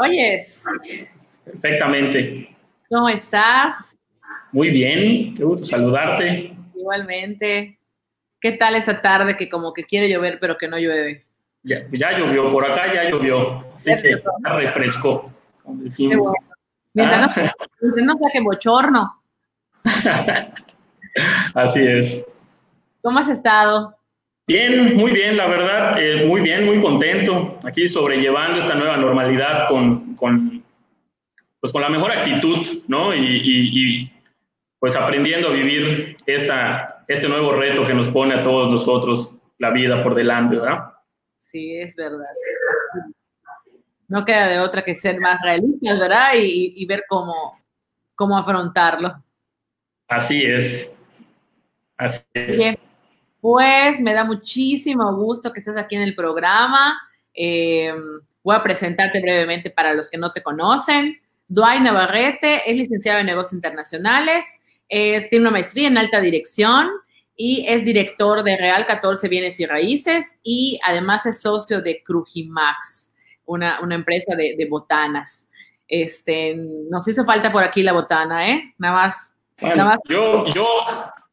¿Me oyes? Perfectamente. ¿Cómo estás? Muy bien, qué gusto saludarte. Igualmente. ¿Qué tal esta tarde que como que quiere llover pero que no llueve? Ya, ya llovió, por acá ya llovió, así que ya refrescó, como decimos. Mientras, ah. no, no saque bochorno. así es. ¿Cómo has estado? Bien, muy bien, la verdad, eh, muy bien, muy contento. Aquí sobrellevando esta nueva normalidad con, con pues con la mejor actitud, ¿no? Y, y, pues aprendiendo a vivir esta, este nuevo reto que nos pone a todos nosotros la vida por delante, ¿verdad? Sí, es verdad. No queda de otra que ser más realistas, ¿verdad? Y, y ver cómo, cómo afrontarlo. Así es. Así es. Pues me da muchísimo gusto que estés aquí en el programa. Eh, voy a presentarte brevemente para los que no te conocen. Dwight Navarrete es licenciado en negocios internacionales, es, tiene una maestría en alta dirección y es director de Real 14 Bienes y Raíces y además es socio de Crujimax, una, una empresa de, de, botanas. Este, nos hizo falta por aquí la botana, ¿eh? Nada más. nada más. Yo, yo,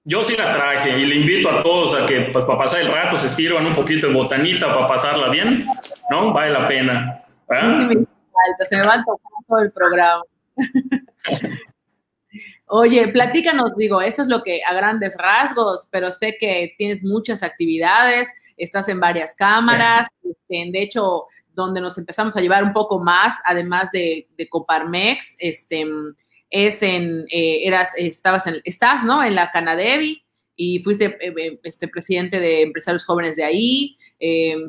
yo sí la traje y le invito a todos a que pues, para pasar el rato se sirvan un poquito de botanita para pasarla bien, ¿no? Vale la pena. se me va a tocar todo el programa. Oye, platícanos, digo, eso es lo que a grandes rasgos, pero sé que tienes muchas actividades, estás en varias cámaras, este, de hecho, donde nos empezamos a llevar un poco más, además de, de Coparmex, este, es en, eh, eras, estabas en, estás, ¿no? En la Canadevi y fuiste eh, eh, este, presidente de empresarios jóvenes de ahí.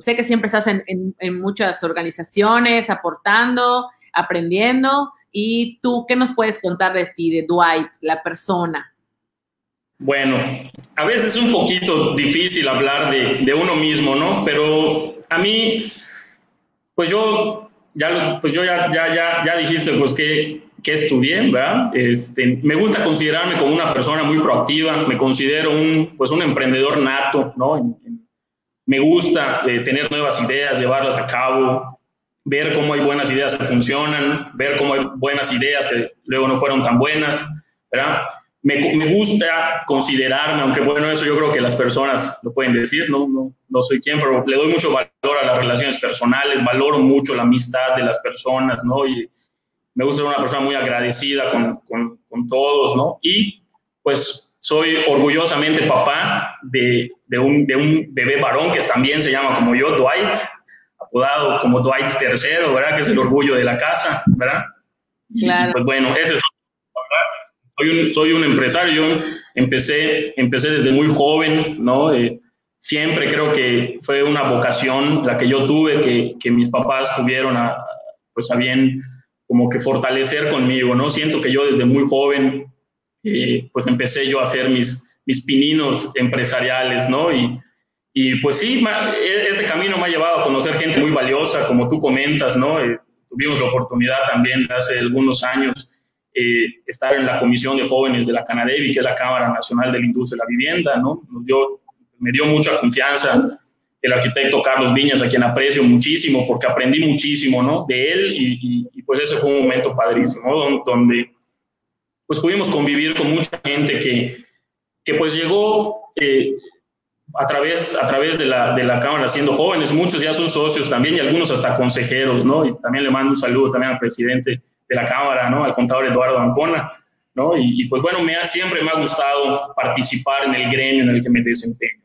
sé que siempre estás en, en, muchas organizaciones aportando, aprendiendo. ¿Y tú qué nos puedes contar de ti, de Dwight, la persona? Bueno, a veces es un poquito difícil hablar de, de uno mismo, ¿no? Pero a mí, pues yo, ya, pues yo ya, ya, ya, ya dijiste, pues que que estudié, ¿verdad? Este, me gusta considerarme como una persona muy proactiva, me considero un, pues un emprendedor nato, ¿no? Me gusta eh, tener nuevas ideas, llevarlas a cabo, ver cómo hay buenas ideas que funcionan, ver cómo hay buenas ideas que luego no fueron tan buenas, ¿verdad? Me, me gusta considerarme, aunque bueno, eso yo creo que las personas lo pueden decir, no, no, no soy quien, pero le doy mucho valor a las relaciones personales, valoro mucho la amistad de las personas, ¿no? Y, me gusta ser una persona muy agradecida con, con, con todos, ¿no? Y pues soy orgullosamente papá de, de, un, de, un, bebé varón que también se llama como yo, Dwight, apodado como Dwight III, ¿verdad? Que es el orgullo de la casa, ¿verdad? Claro. pues bueno, ese es soy un, soy un empresario, yo empecé, empecé desde muy joven, ¿no? Eh, siempre creo que fue una vocación la que yo tuve, que, que mis papás tuvieron a, pues a bien como que fortalecer conmigo, ¿no? Siento que yo desde muy joven, eh, pues empecé yo a hacer mis, mis pininos empresariales, ¿no? Y, y pues sí, e, ese camino me ha llevado a conocer gente muy valiosa, como tú comentas, ¿no? Eh, tuvimos la oportunidad también hace algunos años eh, estar en la Comisión de Jóvenes de la Canadevi, que es la Cámara Nacional de la Industria de la Vivienda, ¿no? Nos dio, me dio mucha confianza el arquitecto Carlos Viñas, a quien aprecio muchísimo porque aprendí muchísimo ¿no? de él y, pues ese fue un momento padrísimo, donde pues pudimos convivir con mucha gente que, que pues llegó eh, a, través, a través de la, de la Cámara siendo jóvenes, muchos ya son socios también y algunos hasta consejeros, ¿no? Y también le mando un saludo también al presidente de la Cámara, ¿no? Al contador Eduardo Ancona, ¿no? Y, pues bueno, me ha, siempre me ha gustado participar en el gremio en el que me desempeño.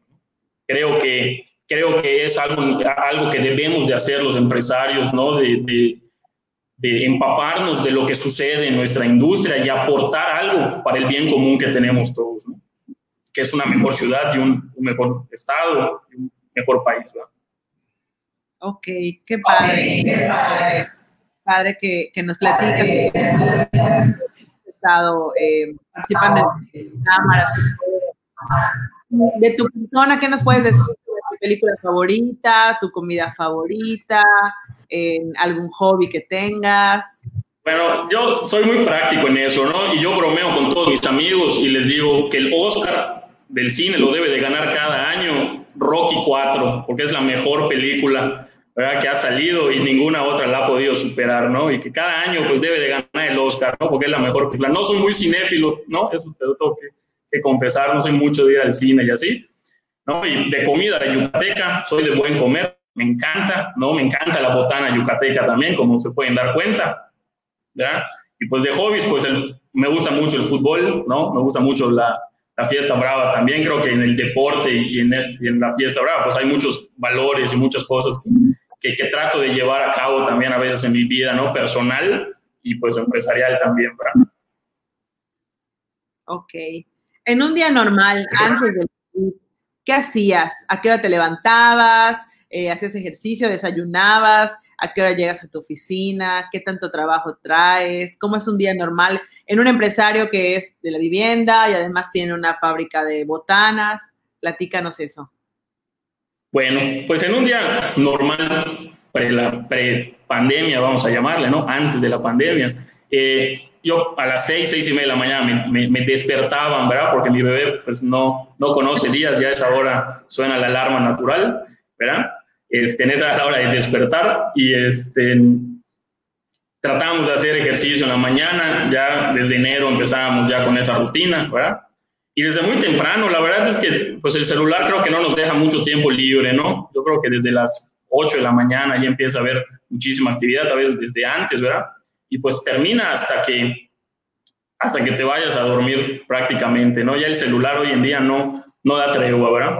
Creo que creo que es algo, algo que debemos de hacer los empresarios, ¿no? De, de, de, empaparnos de lo que sucede en nuestra industria y aportar algo para el bien común que tenemos todos, ¿no? Que es una mejor ciudad y un, un mejor estado y un mejor país, ¿no? Ok, qué padre. qué padre. padre que, que nos platicas. estado eh, participando en cámaras. De tu persona, ¿qué nos puedes decir película favorita, tu comida favorita, algún hobby que tengas. Bueno, yo soy muy práctico en eso, ¿no? Y yo bromeo con todos mis amigos y les digo que el Oscar del cine lo debe de ganar cada año Rocky 4, porque es la mejor película ¿verdad? Que ha salido y ninguna otra la ha podido superar, ¿no? Y que cada año pues debe de ganar el Oscar, ¿no? Porque es la mejor película. No soy muy cinéfilo, ¿no? Eso te lo tengo que, que confesar, no soy mucho de ir al cine y así, ¿no? Y de comida de yucateca, soy de buen comer, me encanta, ¿no? Me encanta la botana yucateca también, como se pueden dar cuenta, ¿verdad? Y pues de hobbies, pues me gusta mucho el fútbol, ¿no? Me gusta mucho la, la fiesta brava también. Creo que en el deporte y en, en, la fiesta brava, pues hay muchos valores y muchas cosas que, que, trato de llevar a cabo también a veces en mi vida, ¿no? Personal y pues empresarial también, ¿verdad? Ok. En un día normal, antes de... ¿Qué hacías? ¿A qué hora te levantabas? Eh, hacías ejercicio, desayunabas, a qué hora llegas a tu oficina, qué tanto trabajo traes, cómo es un día normal en un empresario que es de la vivienda y además tiene una fábrica de botanas. Platícanos eso. Bueno, pues en un día normal, pre la pre-pandemia, vamos a llamarle, ¿no? Antes de la pandemia, eh, yo a las seis, seis y media de la mañana me, me, despertaban, ¿verdad? Porque mi bebé pues no, no conoce días, ya a esa hora suena la alarma natural, ¿verdad? Este, en esa hora de despertar y este, tratamos de hacer ejercicio en la mañana, ya desde enero empezábamos ya con esa rutina, ¿verdad? Y desde muy temprano, la verdad es que pues el celular creo que no nos deja mucho tiempo libre, ¿no? Yo creo que desde las 8 de la mañana ya empieza a haber muchísima actividad, a veces desde antes, ¿verdad? Y pues termina hasta que hasta que te vayas a dormir prácticamente, ¿no? Ya el celular hoy en día no, no da tregua, ¿verdad?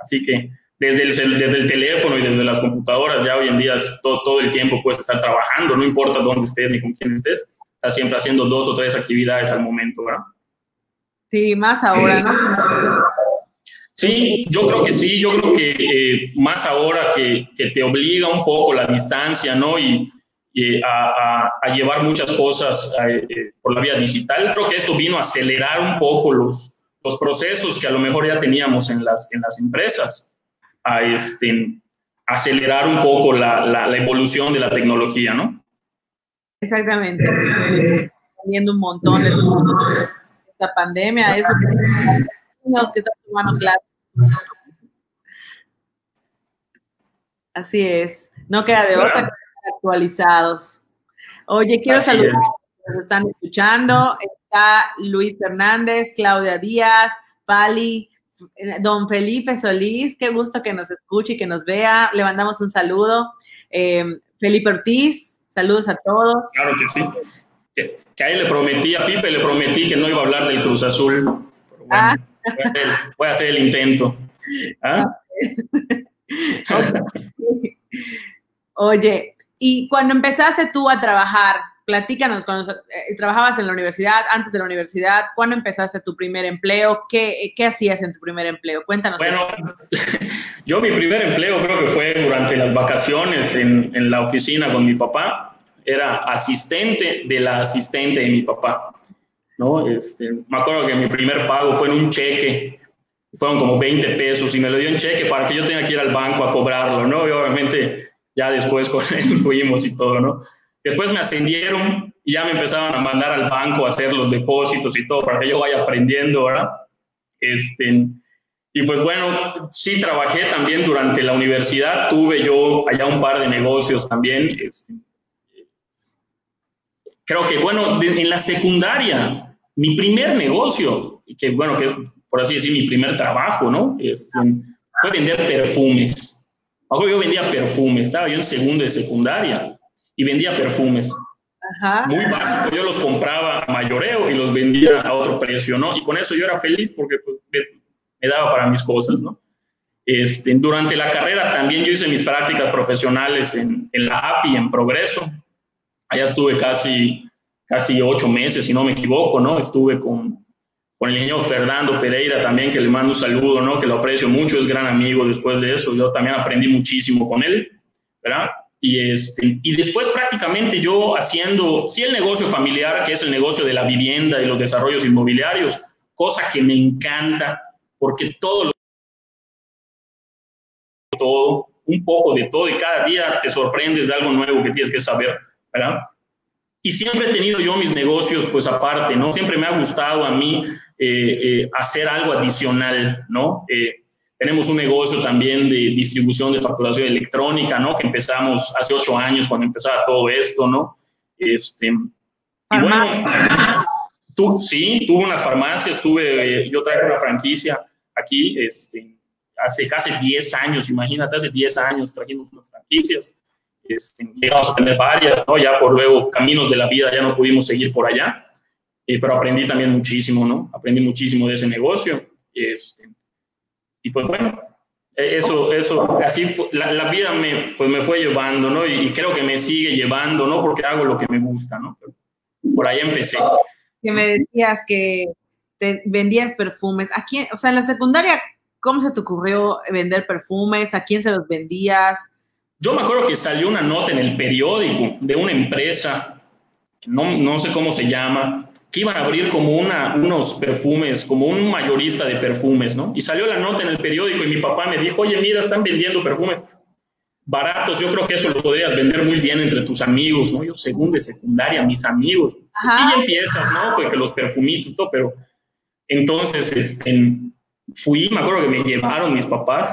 Así que desde el, desde el teléfono y desde las computadoras, ya hoy en día todo, todo el tiempo puedes estar trabajando, no importa dónde estés ni con quién estés, estás siempre haciendo dos o tres actividades al momento, ¿verdad? Sí, más ahora, ¿no? Sí, yo creo que sí, yo creo que eh, más ahora que, que, te obliga un poco la distancia, ¿no? Y, y a, a, llevar muchas cosas eh, eh, por la vía digital, creo que esto vino a acelerar un poco los, los procesos que a lo mejor ya teníamos en las, en las empresas a este, acelerar un poco la, la, evolución de la tecnología, ¿no? Exactamente. Viendo un montón de esta pandemia, eso que están tomando clases. Así es. No queda de otra que actualizados. Oye, quiero saludar a los que nos están escuchando. Está Luis Fernández, Claudia Díaz, Pali, Don Felipe Solís, qué gusto que nos escuche y que nos vea. Le mandamos un saludo. Eh, Felipe Ortiz, saludos a todos. Claro que sí. Que, que, a él le prometí, a Pipe le prometí que no iba a hablar del Cruz Azul. Bueno, ah. voy, a hacer, el intento. ¿Ah? Oye, y cuando empezaste tú a trabajar, platícanos, cuando eh, trabajabas en la universidad, antes de la universidad, ¿cuándo empezaste tu primer empleo? ¿Qué, qué hacías en tu primer empleo? Cuéntanos. Bueno, yo mi primer empleo creo que fue durante las vacaciones en, en, la oficina con mi papá. Era asistente de la asistente de mi papá. ¿no? Este, me acuerdo que mi primer pago fue en un cheque. Fueron como 20 pesos y me lo dio en cheque para que yo tenga que ir al banco a cobrarlo, ¿no? Y obviamente ya después con él fuimos y todo, ¿no? Después me ascendieron y ya me empezaron a mandar al banco a hacer los depósitos y todo para que yo vaya aprendiendo, ¿verdad? Este, y pues bueno, sí trabajé también durante la universidad, tuve yo allá un par de negocios también. Este, creo que, bueno, en la secundaria, mi primer negocio, que bueno, que es por así decir mi primer trabajo, ¿no? Este, fue vender perfumes. Yo vendía perfumes, estaba yo en segundo de secundaria y vendía perfumes. Muy básico, yo los compraba a mayoreo y los vendía a otro precio, ¿no? Y con eso yo era feliz porque pues, me, daba para mis cosas, ¿no? Este, durante la carrera también yo hice mis prácticas profesionales en, en, la API, en Progreso. Allá estuve casi, casi ocho meses, si no me equivoco, ¿no? Estuve con, con el ingeniero Fernando Pereira también, que le mando un saludo, ¿no? Que lo aprecio mucho, es gran amigo después de eso. Yo también aprendí muchísimo con él, ¿verdad? Y, este, y después prácticamente yo haciendo, sí el negocio familiar, que es el negocio de la vivienda y los desarrollos inmobiliarios, cosa que me encanta, porque todo lo todo, un poco de todo y cada día te sorprendes de algo nuevo que tienes que saber, ¿verdad? Y siempre he tenido yo mis negocios, pues aparte, ¿no? Siempre me ha gustado a mí eh, eh, hacer algo adicional, ¿no? Eh, tenemos un negocio también de distribución de facturación electrónica, ¿no? Que empezamos hace ocho años cuando empezaba todo esto, ¿no? Este, y bueno, tú, sí, tuve unas farmacias, tuve, yo traje una franquicia aquí, este, hace casi 10 años, imagínate, hace 10 años trajimos unas franquicias, este, llegamos a tener varias, ¿no? Ya por luego, caminos de la vida, ya no pudimos seguir por allá, eh, pero aprendí también muchísimo, ¿no? Aprendí muchísimo de ese negocio, este, y pues bueno, e, eso, eso, así la, la, vida me, pues me fue llevando, ¿no? Y, creo que me sigue llevando, ¿no? Porque hago lo que me gusta, ¿no? por ahí empecé. Que me decías que te vendías perfumes. ¿A quién, o sea, en la secundaria, cómo se te ocurrió vender perfumes? ¿A quién se los vendías? Yo me acuerdo que salió una nota en el periódico de una empresa, no, no sé cómo se llama, que iban a abrir como una, unos perfumes, como un mayorista de perfumes, ¿no? Y salió la nota en el periódico y mi papá me dijo, oye, mira, están vendiendo perfumes baratos, yo creo que eso lo podrías vender muy bien entre tus amigos, ¿no? Yo segunda y secundaria, mis amigos, pues sí empiezas, ¿no? Porque los perfumitos, todo, pero entonces, este, fui, me acuerdo que me llevaron mis papás,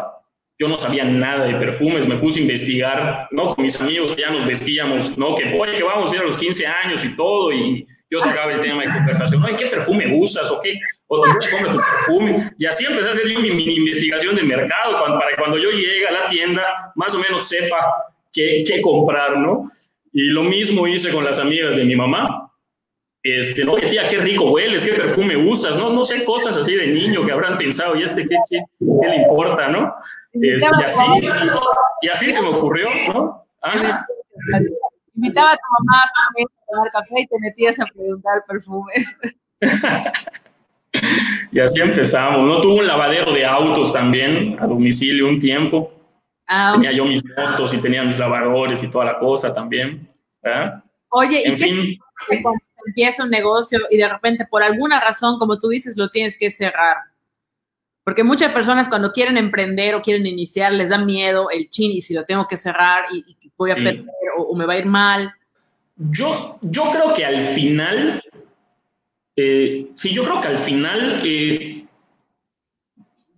yo no sabía nada de perfumes, me puse a investigar, ¿no? Con mis amigos ya nos vestíamos, ¿no? Que, oye, que vamos a ir a los 15 años y todo, y yo sacaba el tema de conversación, ¿qué perfume usas o qué? ¿O dónde compras tu perfume? Y así empecé a hacer mi, mi investigación de mercado para que cuando yo llegue a la tienda, más o menos sepa qué, qué comprar, ¿no? Y lo mismo hice con las amigas de mi mamá. Este, no, tía, qué rico hueles, qué perfume usas, no, no sé, cosas así de niño que habrán pensado, y este, ¿qué, qué, qué le importa, no? Este, y, así, y así se me ocurrió, ¿no? Invitaba a tu mamá a tomar café y te metías a preguntar perfumes. y así empezamos. No tuve un lavadero de autos también a domicilio un tiempo. Ah, tenía yo mis motos y tenía mis lavadores y toda la cosa también. Oye, ¿y qué cuando empieza un negocio y de repente por alguna razón, como tú dices, lo tienes que cerrar? Porque muchas personas cuando quieren emprender o quieren iniciar les da miedo el chin y si lo tengo que cerrar y, voy a perder o, me va a ir mal. Yo, yo creo que al final, eh, sí, yo creo que al final, eh,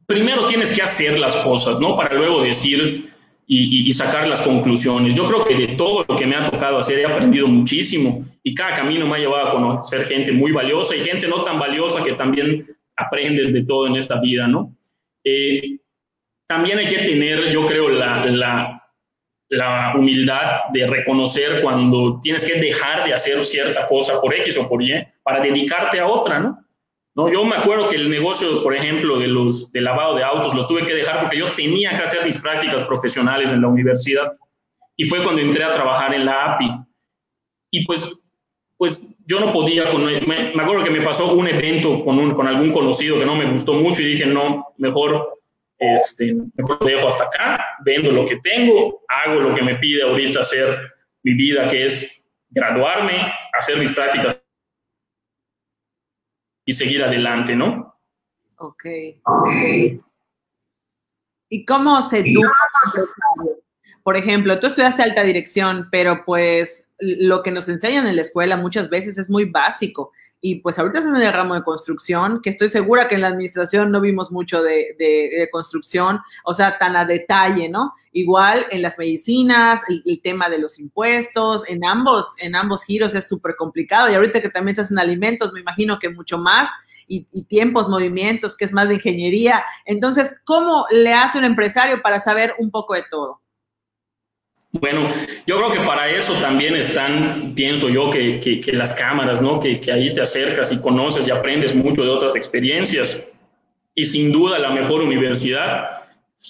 primero tienes que hacer las cosas, ¿no? Para luego decir y, sacar las conclusiones. Yo creo que de todo lo que me ha tocado hacer he aprendido muchísimo y cada camino me ha llevado a conocer gente muy valiosa y gente no tan valiosa que también aprendes de todo en esta vida, ¿no? Eh, también hay que tener, yo creo, la, la, humildad de reconocer cuando tienes que dejar de hacer cierta cosa por X o por Y para dedicarte a otra, ¿no? ¿No? Yo me acuerdo que el negocio, por ejemplo, de los de lavado de autos lo tuve que dejar porque yo tenía que hacer mis prácticas profesionales en la universidad y fue cuando entré a trabajar en la API. Y pues pues yo no podía, me, acuerdo que me pasó un evento con, un, con algún conocido que no me gustó mucho y dije, no, mejor, este, mejor lo dejo hasta acá, vendo lo que tengo, hago lo que me pide ahorita hacer mi vida, que es graduarme, hacer mis prácticas y seguir adelante, ¿no? Ok. okay. ¿Y cómo se educa? Por ejemplo, tú estudiaste alta dirección, pero pues lo que nos enseñan en la escuela muchas veces es muy básico. Y pues ahorita estás en el ramo de construcción, que estoy segura que en la administración no vimos mucho de, de, construcción, o sea, tan a detalle, ¿no? Igual en las medicinas, el, tema de los impuestos, en ambos, en ambos giros es súper complicado. Y ahorita que también estás en alimentos, me imagino que mucho más. Y, y, tiempos, movimientos, que es más de ingeniería. Entonces, ¿cómo le hace un empresario para saber un poco de todo? Bueno, yo creo que para eso también están, pienso yo, que, las cámaras, ¿no? Que, que, ahí te acercas y conoces y aprendes mucho de otras experiencias. Y sin duda la mejor universidad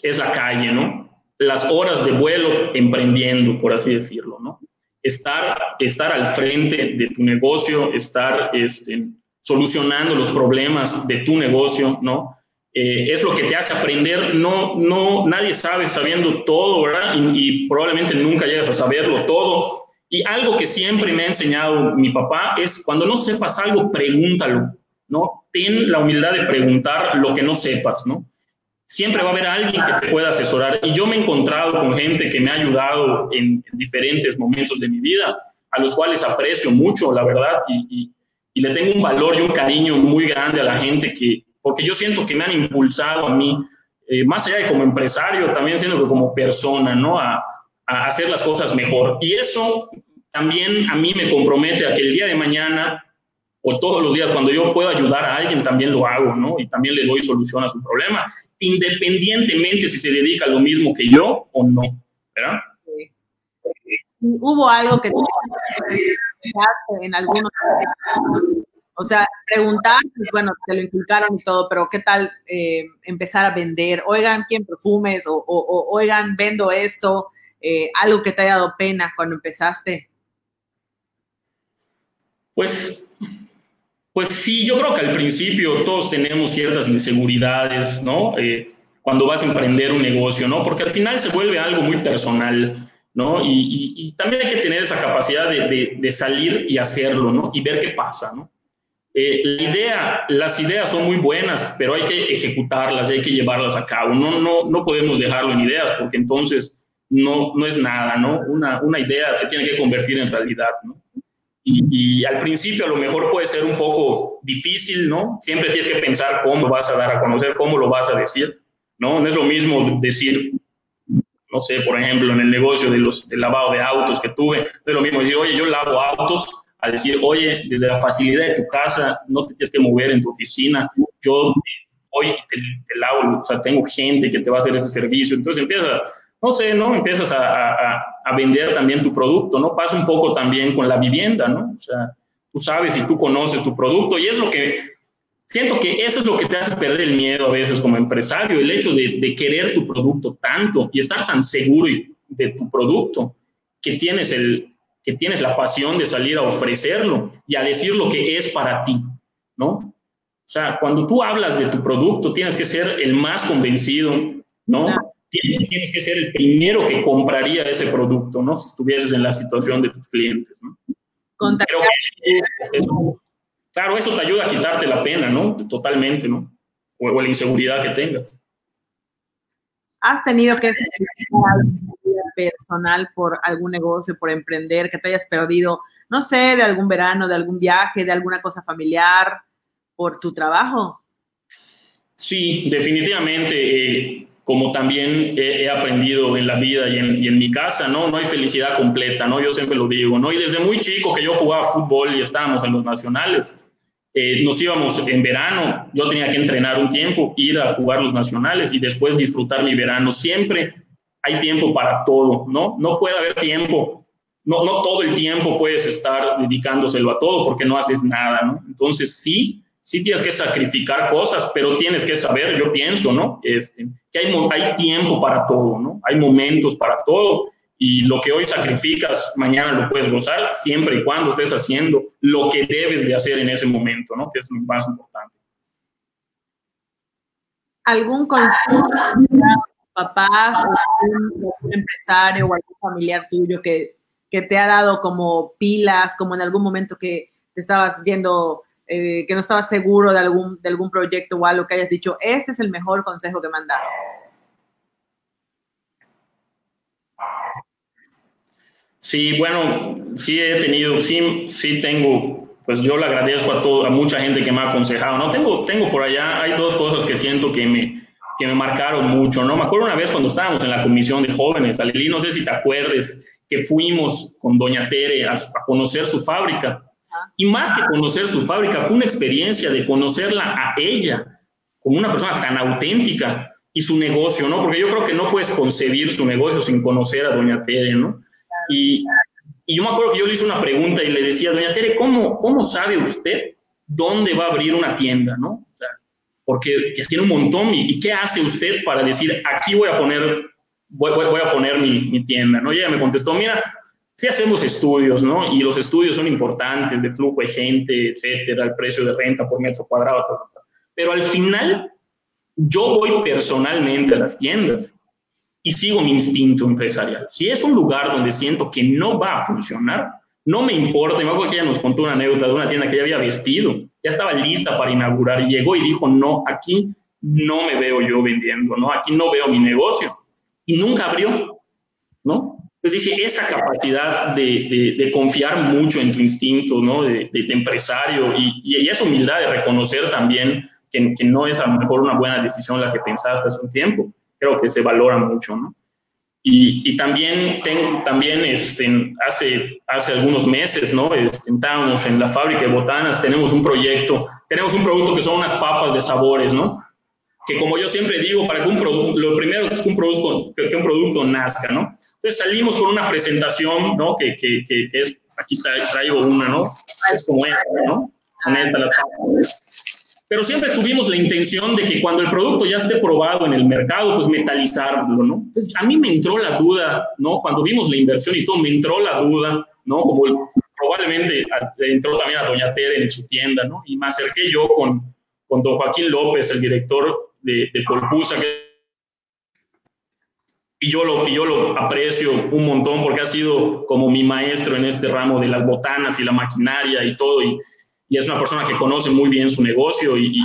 es la calle, ¿no? Las horas de vuelo emprendiendo, por así decirlo, ¿no? Estar, estar al frente de tu negocio, estar este, solucionando los problemas de tu negocio, ¿no? Eh, es lo que te hace aprender. No, no, nadie sabe sabiendo todo, ¿verdad? Y, probablemente nunca llegas a saberlo todo. Y algo que siempre me ha enseñado mi papá es cuando no sepas algo, pregúntalo, ¿no? Ten la humildad de preguntar lo que no sepas, ¿no? Siempre va a haber alguien que te pueda asesorar. Y yo me he encontrado con gente que me ha ayudado en, diferentes momentos de mi vida, a los cuales aprecio mucho, la verdad, y, y le tengo un valor y un cariño muy grande a la gente que, porque yo siento que me han impulsado a mí eh, más allá de como empresario, también siendo que como persona, ¿no? A, a hacer las cosas mejor. Y eso también a mí me compromete a que el día de mañana o todos los días cuando yo puedo ayudar a alguien también lo hago, ¿no? Y también le doy solución a su problema, independientemente si se dedica a lo mismo que yo o no, ¿verdad? ¿Hubo algo que en algunos o sea, preguntar, pues, bueno, te lo inculcaron y todo, pero ¿qué tal eh, empezar a vender? Oigan, ¿quién perfumes? O, oigan, vendo esto. Eh, algo que te haya dado pena cuando empezaste. Pues, pues sí, yo creo que al principio todos tenemos ciertas inseguridades, ¿no? Eh, cuando vas a emprender un negocio, ¿no? Porque al final se vuelve algo muy personal, ¿no? Y, también hay que tener esa capacidad de, de, salir y hacerlo, ¿no? Y ver qué pasa, ¿no? Eh, la idea, las ideas son muy buenas, pero hay que ejecutarlas, hay que llevarlas a cabo. No, no, no podemos dejarlo en ideas porque entonces no, no es nada, ¿no? Una, una idea se tiene que convertir en realidad, ¿no? Y, al principio a lo mejor puede ser un poco difícil, ¿no? Siempre tienes que pensar cómo vas a dar a conocer, cómo lo vas a decir, ¿no? No es lo mismo decir, no sé, por ejemplo, en el negocio de los, del lavado de autos que tuve, es lo mismo decir, oye, yo lavo autos, a decir, oye, desde la facilidad de tu casa, no te tienes que mover en tu oficina, yo hoy te, te lavo, o sea, tengo gente que te va a hacer ese servicio, entonces empieza no sé, ¿no? Empiezas a, vender también tu producto, ¿no? Pasa un poco también con la vivienda, ¿no? O sea, tú sabes y tú conoces tu producto y es lo que, siento que eso es lo que te hace perder el miedo a veces como empresario, el hecho de, querer tu producto tanto y estar tan seguro de tu producto que tienes, el, que tienes la pasión de salir a ofrecerlo y a decir lo que es para ti, ¿no? O sea, cuando tú hablas de tu producto, tienes que ser el más convencido, ¿no? tienes, que ser el primero que compraría ese producto, ¿no? Si estuvieses en la situación de tus clientes, ¿no? claro, eso te ayuda a quitarte la pena, ¿no? Totalmente, ¿no? O, la inseguridad que tengas. ¿Has tenido que personal por algún negocio, por emprender, que te hayas perdido, no sé, de algún verano, de algún viaje, de alguna cosa familiar, por tu trabajo? Sí, definitivamente. Eh, como también he, aprendido en la vida y en, y en, mi casa, ¿no? No hay felicidad completa, ¿no? Yo siempre lo digo, ¿no? Y desde muy chico que yo jugaba fútbol y estábamos en los nacionales, eh, nos íbamos en verano, yo tenía que entrenar un tiempo, ir a jugar los nacionales y después disfrutar mi verano. Siempre hay tiempo para todo, ¿no? No puede haber tiempo, no, todo el tiempo puedes estar dedicándoselo a todo porque no haces nada, ¿no? Entonces sí, sí tienes que sacrificar cosas, pero tienes que saber, yo pienso, ¿no? Este, que hay, hay tiempo para todo, ¿no? Hay momentos para todo y lo que hoy sacrificas, mañana lo puedes gozar siempre y cuando estés haciendo lo que debes de hacer en ese momento, ¿no? Que es lo más importante. ¿Algún consejo papás, algún, empresario o algún familiar tuyo que, que te ha dado como pilas, como en algún momento que te estabas viendo eh, que no estabas seguro de algún, de algún proyecto o algo que hayas dicho, este es el mejor consejo que me han dado? Sí, bueno, sí he tenido, sí, sí tengo, pues yo le agradezco a, todo, a mucha gente que me ha aconsejado, ¿no? Tengo, tengo por allá, hay dos cosas que siento que me, que me marcaron mucho, ¿no? Me acuerdo una vez cuando estábamos en la comisión de jóvenes, Aleli, no sé si te acuerdes, que fuimos con Doña Tere a conocer su fábrica y más que conocer su fábrica, fue una experiencia de conocerla a ella como una persona tan auténtica y su negocio, ¿no? Porque yo creo que no puedes concebir su negocio sin conocer a Doña Tere, ¿no? Y, y yo me acuerdo que yo le hice una pregunta y le decía, Doña Tere, ¿cómo, ¿cómo sabe usted dónde va a abrir una tienda, ¿no? O sea, porque ya tiene un montón. ¿Y, qué hace usted para decir, aquí voy a poner, voy, voy, a poner mi, mi, tienda, ¿no? Y ella me contestó, mira, sí hacemos estudios, ¿no? Y los estudios son importantes de flujo de gente, etcétera, el precio de renta por metro cuadrado, pero al final yo voy personalmente a las tiendas y sigo mi instinto empresarial. Si es un lugar donde siento que no va a funcionar, no me importa. Me acuerdo que ella nos contó una anécdota de una tienda que ya había vestido, ya estaba lista para inaugurar y llegó y dijo, no, aquí no me veo yo vendiendo, ¿no? Aquí no veo mi negocio. Y nunca abrió, ¿no? Entonces dije, esa capacidad de, de, confiar mucho en tu instinto, ¿no? De, de empresario y, esa humildad de reconocer también que, que, no es a lo mejor una buena decisión la que pensaste hace un tiempo. Creo que se valora mucho, ¿no? Y, y también, tengo, también este, hace, hace algunos meses, ¿no? Estábamos en la fábrica de botanas, tenemos un proyecto, tenemos un producto que son unas papas de sabores, ¿no? Que como yo siempre digo, para que un producto, lo primero es que un producto, que, un producto nazca, ¿no? Entonces salimos con una presentación, ¿no? Que, que, que es, aquí traigo una, ¿no? Es como esta, ¿no? Son estas las pero siempre tuvimos la intención de que cuando el producto ya esté probado en el mercado, pues metalizarlo, ¿no? Entonces, a mí me entró la duda, ¿no? Cuando vimos la inversión y todo, me entró la duda, ¿no? Como probablemente entró también a Doña Tere en su tienda, ¿no? Y me acerqué yo con, con don Joaquín López, el director de, de Colpusa, y yo, lo, y yo lo aprecio un montón porque ha sido como mi maestro en este ramo de las botanas y la maquinaria y todo, y, y es una persona que conoce muy bien su negocio y,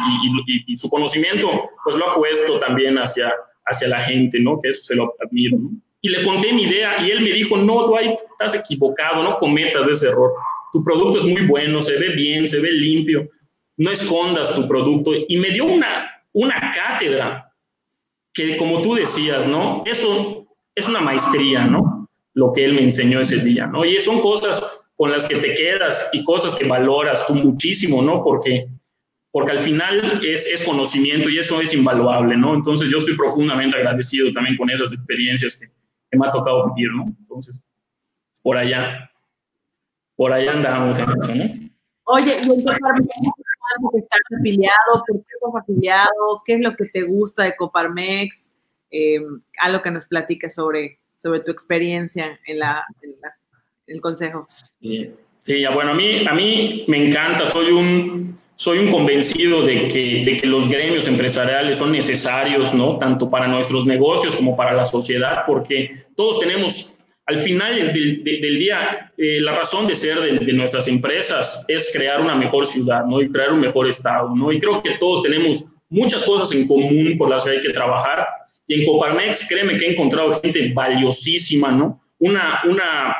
y, su conocimiento, pues lo ha puesto también hacia, hacia la gente, ¿no? Que eso se lo admiro, ¿no? Y le conté mi idea y él me dijo, no, Dwight, estás equivocado, no cometas ese error. Tu producto es muy bueno, se ve bien, se ve limpio, no escondas tu producto. Y me dio una, una cátedra que, como tú decías, ¿no? Eso es una maestría, ¿no? Lo que él me enseñó ese día, ¿no? Y son cosas con las que te quedas y cosas que valoras tú muchísimo, ¿no? Porque, porque al final es, es conocimiento y eso es invaluable, ¿no? Entonces yo estoy profundamente agradecido también con esas experiencias que, me ha tocado vivir, ¿no? Entonces, por allá, por allá andamos en eso, ¿no? Oye, y en Coparmex, estás afiliado? ¿Por qué estás afiliado? ¿Qué es lo que te gusta de Coparmex? Eh, algo que nos platica sobre, sobre tu experiencia en la, en la el consejo. Sí, sí, bueno, a mí, a mí me encanta, soy un, soy un convencido de que, de que los gremios empresariales son necesarios, ¿no? Tanto para nuestros negocios como para la sociedad, porque todos tenemos, al final del, del día, eh, la razón de ser de, de, nuestras empresas es crear una mejor ciudad, ¿no? Y crear un mejor estado, ¿no? Y creo que todos tenemos muchas cosas en común por las que hay que trabajar. Y en Coparmex, créeme que he encontrado gente valiosísima, ¿no? Una, una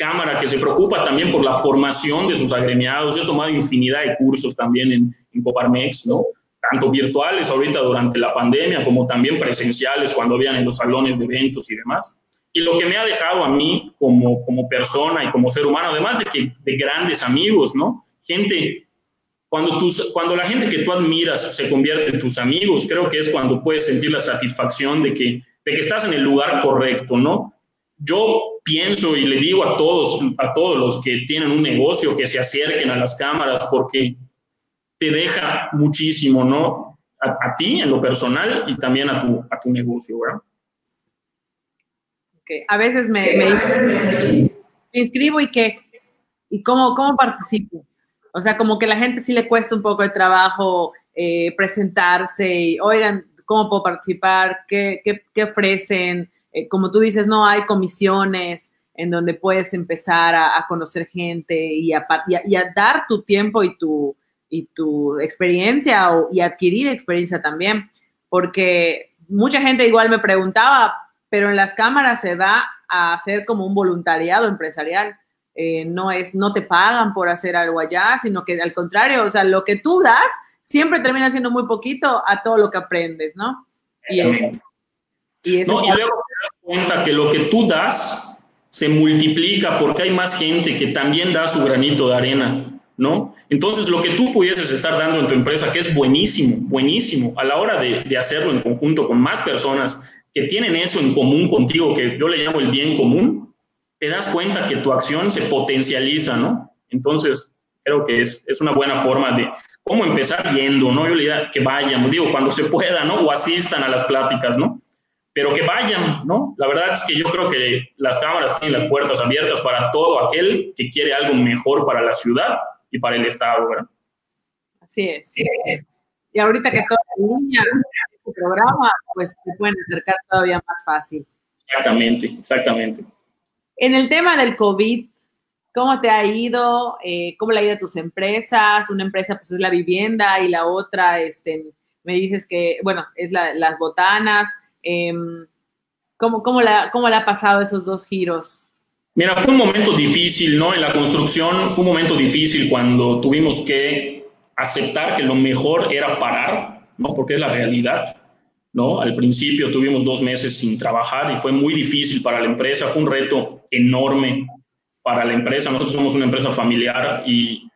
Cámara que se preocupa también por la formación de sus agremiados. Yo he tomado infinidad de cursos también en, en Coparmex, ¿no? Tanto virtuales ahorita durante la pandemia como también presenciales cuando habían en los salones de eventos y demás. Y lo que me ha dejado a mí como, como persona y como ser humano, además de que de grandes amigos, ¿no? Gente, cuando, tus, cuando la gente que tú admiras se convierte en tus amigos, creo que es cuando puedes sentir la satisfacción de que, de que estás en el lugar correcto, ¿no? Yo pienso y le digo a todos, a todos los que tienen un negocio que se acerquen a las cámaras porque te deja muchísimo, ¿no? A, ti en lo personal y también a tu, a tu negocio, ¿verdad? Okay. A veces me, me, inscribo y qué, y cómo, cómo participo. O sea, como que la gente sí le cuesta un poco de trabajo eh, presentarse y, oigan, ¿cómo puedo participar? ¿Qué, qué, qué ofrecen? Eh, como tú dices, no hay comisiones en donde puedes empezar a, conocer gente y a, dar tu tiempo y tu, y tu experiencia y adquirir experiencia también, porque mucha gente igual me preguntaba, pero en las cámaras se va a hacer como un voluntariado empresarial. Eh, no es, no te pagan por hacer algo allá, sino que al contrario, o sea, lo que tú das siempre termina siendo muy poquito a todo lo que aprendes, ¿no? Y, y, no, y luego te das cuenta que lo que tú das se multiplica porque hay más gente que también da su granito de arena, ¿no? Entonces, lo que tú pudieses estar dando en tu empresa, que es buenísimo, buenísimo, a la hora de, de hacerlo en conjunto con más personas que tienen eso en común contigo, que yo le llamo el bien común, te das cuenta que tu acción se potencializa, ¿no? Entonces, creo que es, es una buena forma de cómo empezar viendo, ¿no? Yo le diría que vayan, digo, cuando se pueda, ¿no? O asistan a las pláticas, ¿no? Pero que vayan, ¿no? La verdad es que yo creo que las cámaras tienen las puertas abiertas para todo aquel que quiere algo mejor para la ciudad y para el Estado, ¿verdad? Así es. Y ahorita que toda la línea este programa, pues se pueden acercar todavía más fácil. Exactamente, exactamente. En el tema del COVID, ¿cómo te ha ido? Eh, ¿Cómo le ha ido a tus empresas? Una empresa pues es la vivienda y la otra, este, me dices que, bueno, es la, las botanas. Em, ¿cómo, cómo, la, ¿Cómo le ha pasado esos dos giros? Mira, fue un momento difícil, ¿no? En la construcción fue un momento difícil cuando tuvimos que aceptar que lo mejor era parar, ¿no? Porque es la realidad, ¿no? Al principio tuvimos dos meses sin trabajar y fue muy difícil para la empresa, fue un reto enorme para la empresa. Nosotros somos una empresa familiar y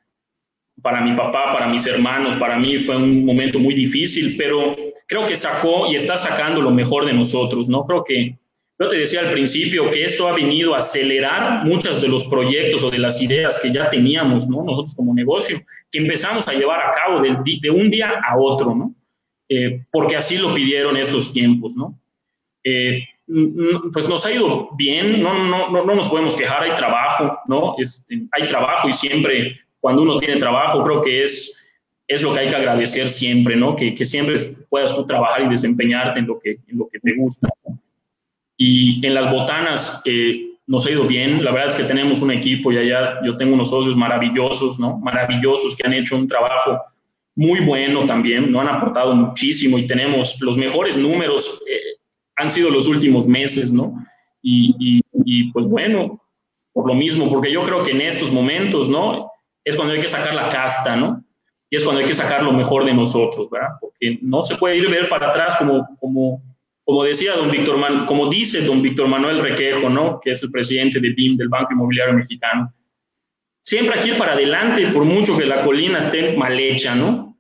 para mi papá, para mis hermanos, para mí fue un momento muy difícil, pero creo que sacó y está sacando lo mejor de nosotros, ¿no? Creo que yo te decía al principio que esto ha venido a acelerar muchos de los proyectos o de las ideas que ya teníamos, ¿no? Nosotros como negocio, que empezamos a llevar a cabo de, de un día a otro, ¿no? Eh, porque así lo pidieron estos tiempos, ¿no? Eh, pues nos ha ido bien, no, no, no, no nos podemos quejar, hay trabajo, ¿no? Este, hay trabajo y siempre cuando uno tiene trabajo creo que es, es lo que hay que agradecer siempre, ¿no? Que, que siempre puedas tú trabajar y desempeñarte en lo que, en lo que te gusta. Y en las botanas eh, nos ha ido bien. La verdad es que tenemos un equipo y allá yo tengo unos socios maravillosos, ¿no? Maravillosos que han hecho un trabajo muy bueno también, ¿no? Han aportado muchísimo y tenemos los mejores números, eh, han sido los últimos meses, ¿no? Y, y, pues bueno, por lo mismo, porque yo creo que en estos momentos, ¿no? Es cuando hay que sacar la casta, ¿no? Y es cuando hay que sacar lo mejor de nosotros, ¿verdad? Porque no se puede ir ver para atrás como, como como decía don Víctor Man, como dice don Víctor Manuel Requejo, ¿no? que es el presidente de BIM, del Banco Inmobiliario Mexicano, siempre aquí para adelante, por mucho que la colina esté mal hecha, ¿no?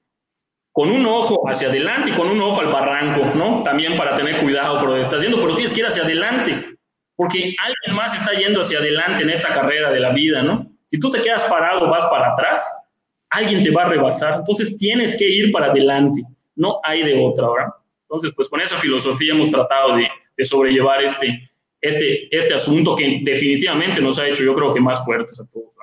Con un ojo hacia adelante y con un ojo al barranco, ¿no? También para tener cuidado por lo que estás haciendo, pero tienes que ir hacia adelante, porque alguien más está yendo hacia adelante en esta carrera de la vida, ¿no? Si tú te quedas parado, vas para atrás, alguien te va a rebasar, entonces tienes que ir para adelante, no hay de otra, ¿verdad? Entonces, pues con esa filosofía hemos tratado de, sobrellevar este, este, este asunto que definitivamente nos ha hecho, yo creo que más fuertes a todos.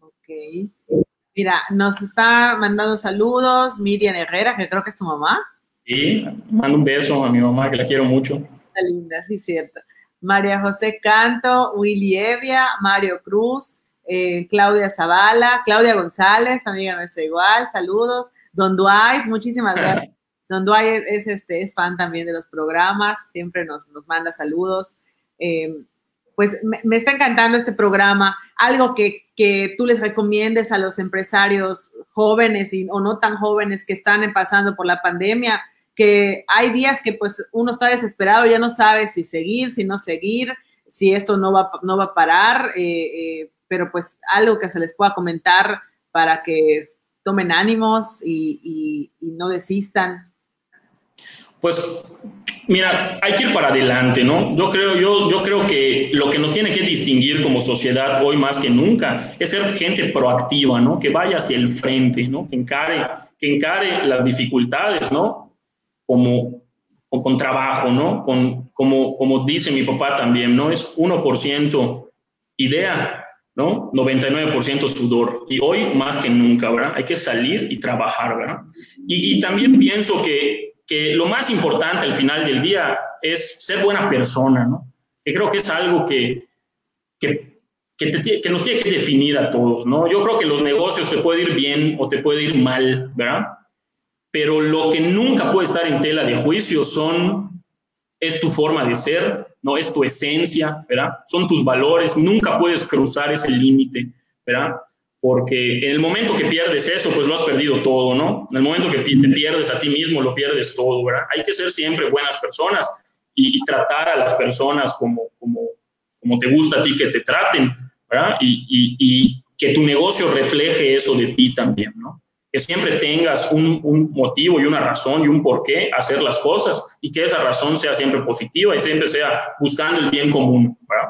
Ok. Mira, nos está mandando saludos Miriam Herrera, que creo que es tu mamá. Sí, mando un beso a mi mamá, que la quiero mucho. Está linda, sí, cierto. María José Canto, Willy Evia, Mario Cruz, eh, Claudia Zavala, Claudia González, amiga nuestra igual, saludos. Don Dwight, muchísimas gracias Don Dwight es, este, es fan también de los programas, siempre nos, nos manda saludos. Em, pues me, está encantando este programa. Algo que, que, tú les recomiendes a los empresarios jóvenes y, o no tan jóvenes que están pasando por la pandemia, que hay días que pues uno está desesperado, ya no sabe si seguir, si no seguir, si esto no va, no va a parar, eh, eh, pero pues algo que se les pueda comentar para que tomen ánimos y, no desistan. Pues mira, hay que ir para adelante, ¿no? Yo creo, yo, yo creo que lo que nos tiene que distinguir como sociedad hoy más que nunca es ser gente proactiva, ¿no? Que vaya hacia el frente, ¿no? Que encare, que encare las dificultades, ¿no? Como, con trabajo, ¿no? Con, como, como dice mi papá también, ¿no? Es 1% idea, ¿no? 99% sudor. Y hoy más que nunca, ¿verdad? Hay que salir y trabajar, ¿verdad? Y, también pienso que que lo más importante al final del día es ser buena persona, ¿no? Que creo que es algo que, que, que, nos tiene que definir a todos, ¿no? Yo creo que los negocios te puede ir bien o te puede ir mal, ¿verdad? Pero lo que nunca puede estar en tela de juicio son, es tu forma de ser, ¿no? Es tu esencia, ¿verdad? Son tus valores, nunca puedes cruzar ese límite, ¿verdad? porque en el momento que pierdes eso, pues lo has perdido todo, ¿no? En el momento que te pierdes a ti mismo, lo pierdes todo, ¿verdad? Hay que ser siempre buenas personas y, tratar a las personas como, como, como, te gusta a ti que te traten, ¿verdad? Y, y, que tu negocio refleje eso de ti también, ¿no? Que siempre tengas un, un motivo y una razón y un por qué hacer las cosas y que esa razón sea siempre positiva y siempre sea buscando el bien común, ¿verdad?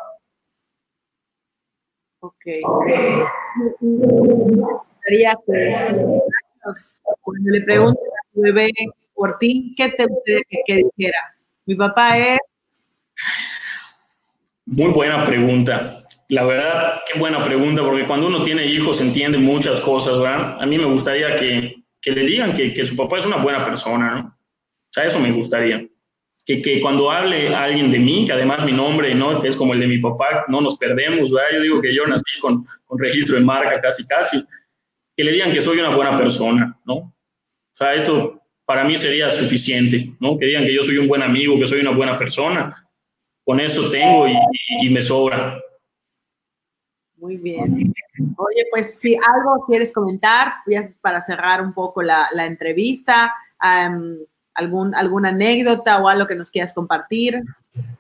Ok. Me gustaría que cuando le pregunte a tu bebé por ti, ¿qué te gustaría que, dijera? Mi papá es. Muy buena pregunta. La verdad, qué buena pregunta, porque cuando uno tiene hijos entiende muchas cosas, ¿verdad? A mí me gustaría que, que le digan que, que, su papá es una buena persona, ¿no? O sea, eso me gustaría que, que, cuando hable alguien de mí, que además mi nombre, ¿no? Que es como el de mi papá, no nos perdemos, ¿verdad? Yo digo que yo nací con, con registro de marca casi, casi. Que le digan que soy una buena persona, ¿no? O sea, eso para mí sería suficiente, ¿no? Que digan que yo soy un buen amigo, que soy una buena persona. Con eso tengo y, y, me sobra. Muy bien. Oye, pues si algo quieres comentar, para cerrar un poco la, entrevista, algún, alguna anécdota o algo que nos quieras compartir.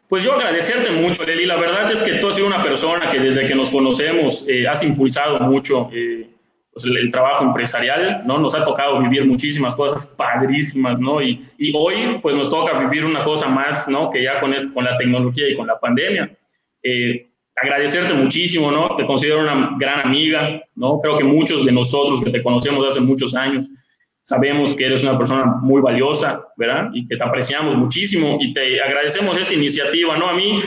Pues yo agradecerte mucho, Leli. La verdad es que tú has sido una persona que desde que nos conocemos eh, has impulsado mucho eh, pues el, trabajo empresarial, ¿no? Nos ha tocado vivir muchísimas cosas padrísimas, ¿no? Y, y, hoy, pues nos toca vivir una cosa más, ¿no? Que ya con, con la tecnología y con la pandemia. Eh, agradecerte muchísimo, ¿no? Te considero una gran amiga, ¿no? Creo que muchos de nosotros que te conocemos hace muchos años sabemos que eres una persona muy valiosa, ¿verdad? Y que te apreciamos muchísimo y te agradecemos esta iniciativa, ¿no? A mí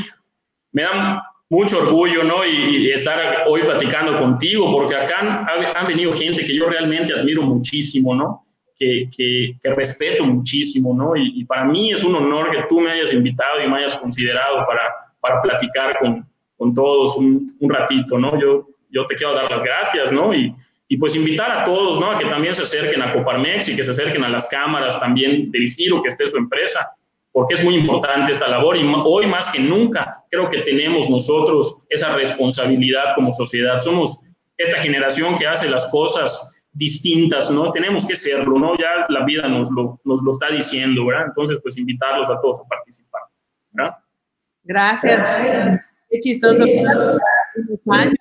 me da mucho orgullo, ¿no? Y, estar hoy platicando contigo, porque acá han, han, venido gente que yo realmente admiro muchísimo, ¿no? Que, que, que respeto muchísimo, ¿no? Y, y, para mí es un honor que tú me hayas invitado y me hayas considerado para, para platicar con, con todos un, un, ratito, ¿no? Yo, yo te quiero dar las gracias, ¿no? Y, y pues invitar a todos, ¿no? A que también se acerquen a Coparmex y que se acerquen a las cámaras también del giro que esté su empresa, porque es muy importante esta labor y hoy más que nunca creo que tenemos nosotros esa responsabilidad como sociedad. Somos esta generación que hace las cosas distintas, ¿no? Tenemos que serlo, ¿no? Ya la vida nos lo, nos lo está diciendo, ¿verdad? Entonces, pues invitarlos a todos a participar, ¿verdad? Gracias. Qué chistoso. Pues,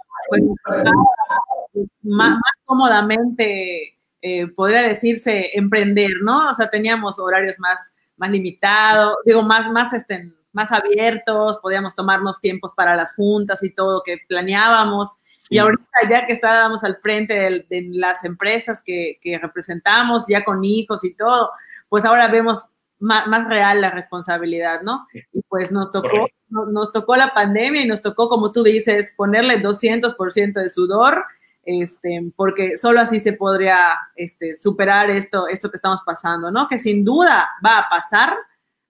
más, cómodamente, eh, podría decirse, emprender, ¿no? O sea, teníamos horarios más, más limitados, digo, más, más, este, más abiertos, podíamos tomarnos tiempos para las juntas y todo que planeábamos. Y ahorita ya que estábamos al frente de, las empresas que, que, representamos, ya con hijos y todo, pues ahora vemos más, más real la responsabilidad, ¿no? Y pues nos tocó, nos, tocó la pandemia y nos tocó, como tú dices, ponerle 200% de sudor, este, porque solo así se podría este, superar esto, esto que estamos pasando, ¿no? Que sin duda va a pasar,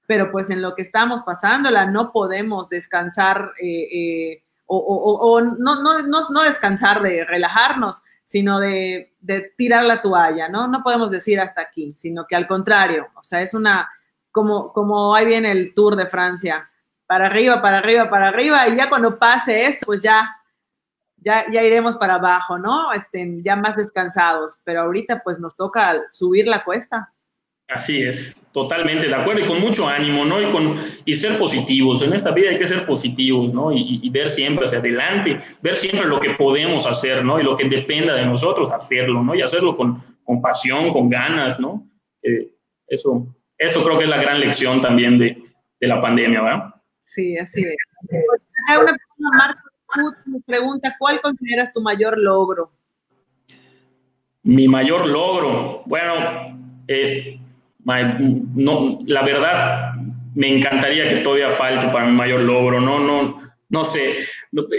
pero pues en lo que estamos pasándola no podemos descansar eh, eh, o, no, descansar de relajarnos, sino de, de, tirar la toalla, ¿no? No podemos decir hasta aquí, sino que al contrario, o sea, es una, como, como ahí viene el Tour de Francia, para arriba, para arriba, para arriba, y ya cuando pase esto, pues ya, ya, ya iremos para abajo, ¿no? Estén ya más descansados, pero ahorita pues nos toca subir la cuesta. Así es, totalmente de acuerdo y con mucho ánimo, ¿no? Y, con, y ser positivos. En esta vida hay que ser positivos, ¿no? Y, y, ver siempre hacia adelante, ver siempre lo que podemos hacer, ¿no? Y lo que dependa de nosotros, hacerlo, ¿no? Y hacerlo con, con pasión, con ganas, ¿no? Eh, eso, eso creo que es la gran lección también de, de la pandemia, ¿verdad? Sí, así es. Hay una persona, Marco, pregunta, ¿cuál consideras tu mayor logro? Mi mayor logro, bueno, eh, no, la verdad, me encantaría que todavía falte para mi mayor logro, no, no, no sé.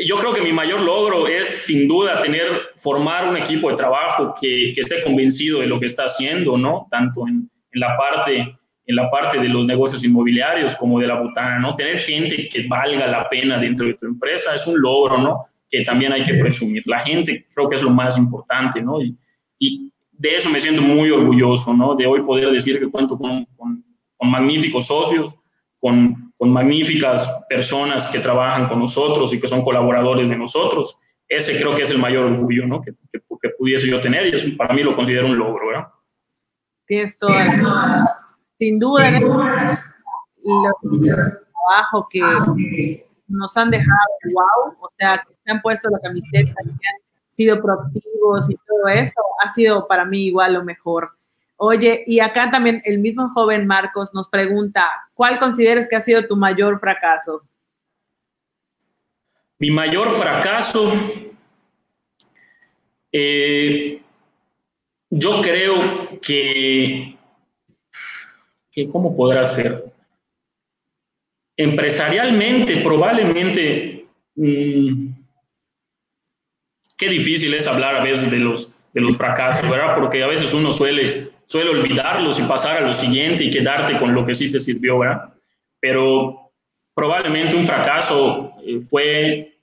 Yo creo que mi mayor logro es sin duda tener, formar un equipo de trabajo que, esté convencido de lo que está haciendo, ¿no? Tanto en la parte en la parte de los negocios inmobiliarios como de la botana, ¿no? Tener gente que valga la pena dentro de tu empresa es un logro, ¿no? Que también hay que presumir. La gente creo que es lo más importante, ¿no? Y, y de eso me siento muy orgulloso, ¿no? De hoy poder decir que cuento con, con, con magníficos socios, con, con, magníficas personas que trabajan con nosotros y que son colaboradores de nosotros. Ese creo que es el mayor orgullo, ¿no? Que, que, que pudiese yo tener y eso para mí lo considero un logro, ¿verdad? Tienes toda la sin duda el trabajo que nos han dejado wow, o sea, que se han puesto la camiseta, que han sido proactivos y todo eso, ha sido para mí igual lo mejor. Oye, y acá también el mismo joven Marcos nos pregunta, ¿cuál consideras que ha sido tu mayor fracaso? Mi mayor fracaso, eh, yo creo que ¿cómo podrá ser? Empresarialmente, probablemente, mm, qué difícil es hablar a veces de los, de los fracasos, ¿verdad? Porque a veces uno suele, suele olvidarlos y pasar a lo siguiente y quedarte con lo que sí te sirvió, ¿verdad? Pero probablemente un fracaso eh, fue,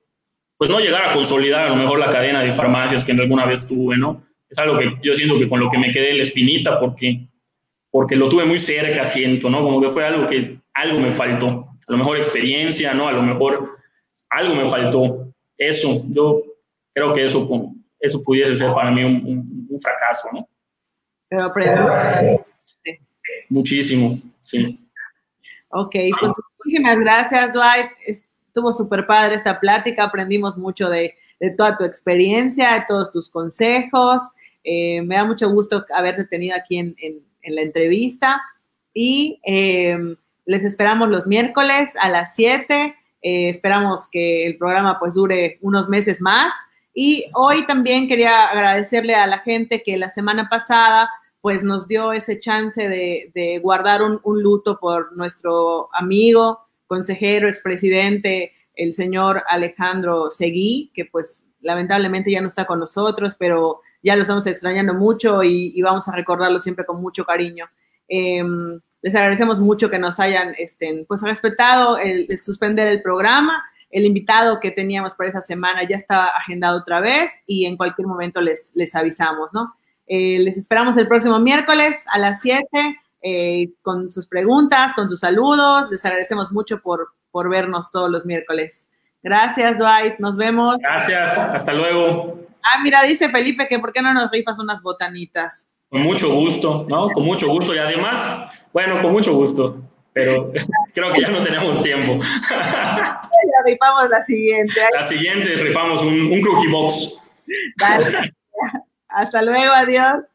pues no llegar a consolidar a lo mejor la cadena de farmacias que alguna vez tuve, ¿no? Es algo que yo siento que con lo que me quedé en la espinita porque porque lo tuve muy cerca, siento, ¿no? Como que fue algo que algo me faltó. A lo mejor experiencia, ¿no? A lo mejor algo me faltó. Eso, yo creo que eso, eso pudiese ser para mí un, un, fracaso, ¿no? Pero aprendí. Muchísimo, sí. Ok, pues muchísimas gracias, Dwight. Estuvo súper padre esta plática, aprendimos mucho de, de, toda tu experiencia, de todos tus consejos. Eh, me da mucho gusto haberte tenido aquí en, en, en la entrevista y eh, les esperamos los miércoles a las 7. Eh, esperamos que el programa pues dure unos meses más. Y hoy también quería agradecerle a la gente que la semana pasada pues nos dio ese chance de, de guardar un, un, luto por nuestro amigo, consejero, expresidente, el señor Alejandro Seguí, que pues lamentablemente ya no está con nosotros, pero ya lo estamos extrañando mucho y, y vamos a recordarlo siempre con mucho cariño. Eh, les agradecemos mucho que nos hayan este, pues, respetado el, el, suspender el programa. El invitado que teníamos para esa semana ya está agendado otra vez y en cualquier momento les, les avisamos, ¿no? Eh, les esperamos el próximo miércoles a las 7 eh, con sus preguntas, con sus saludos. Les agradecemos mucho por, por vernos todos los miércoles. Gracias, Dwight. Nos vemos. Gracias. Hasta luego. Ah, mira, dice Felipe que por qué no nos rifas unas botanitas. Con mucho gusto, ¿no? Con mucho gusto. Y además, bueno, con mucho gusto, pero creo que ya no tenemos tiempo. ya rifamos la siguiente. La siguiente rifamos un, un Crujibox. Dale. Hasta luego, adiós.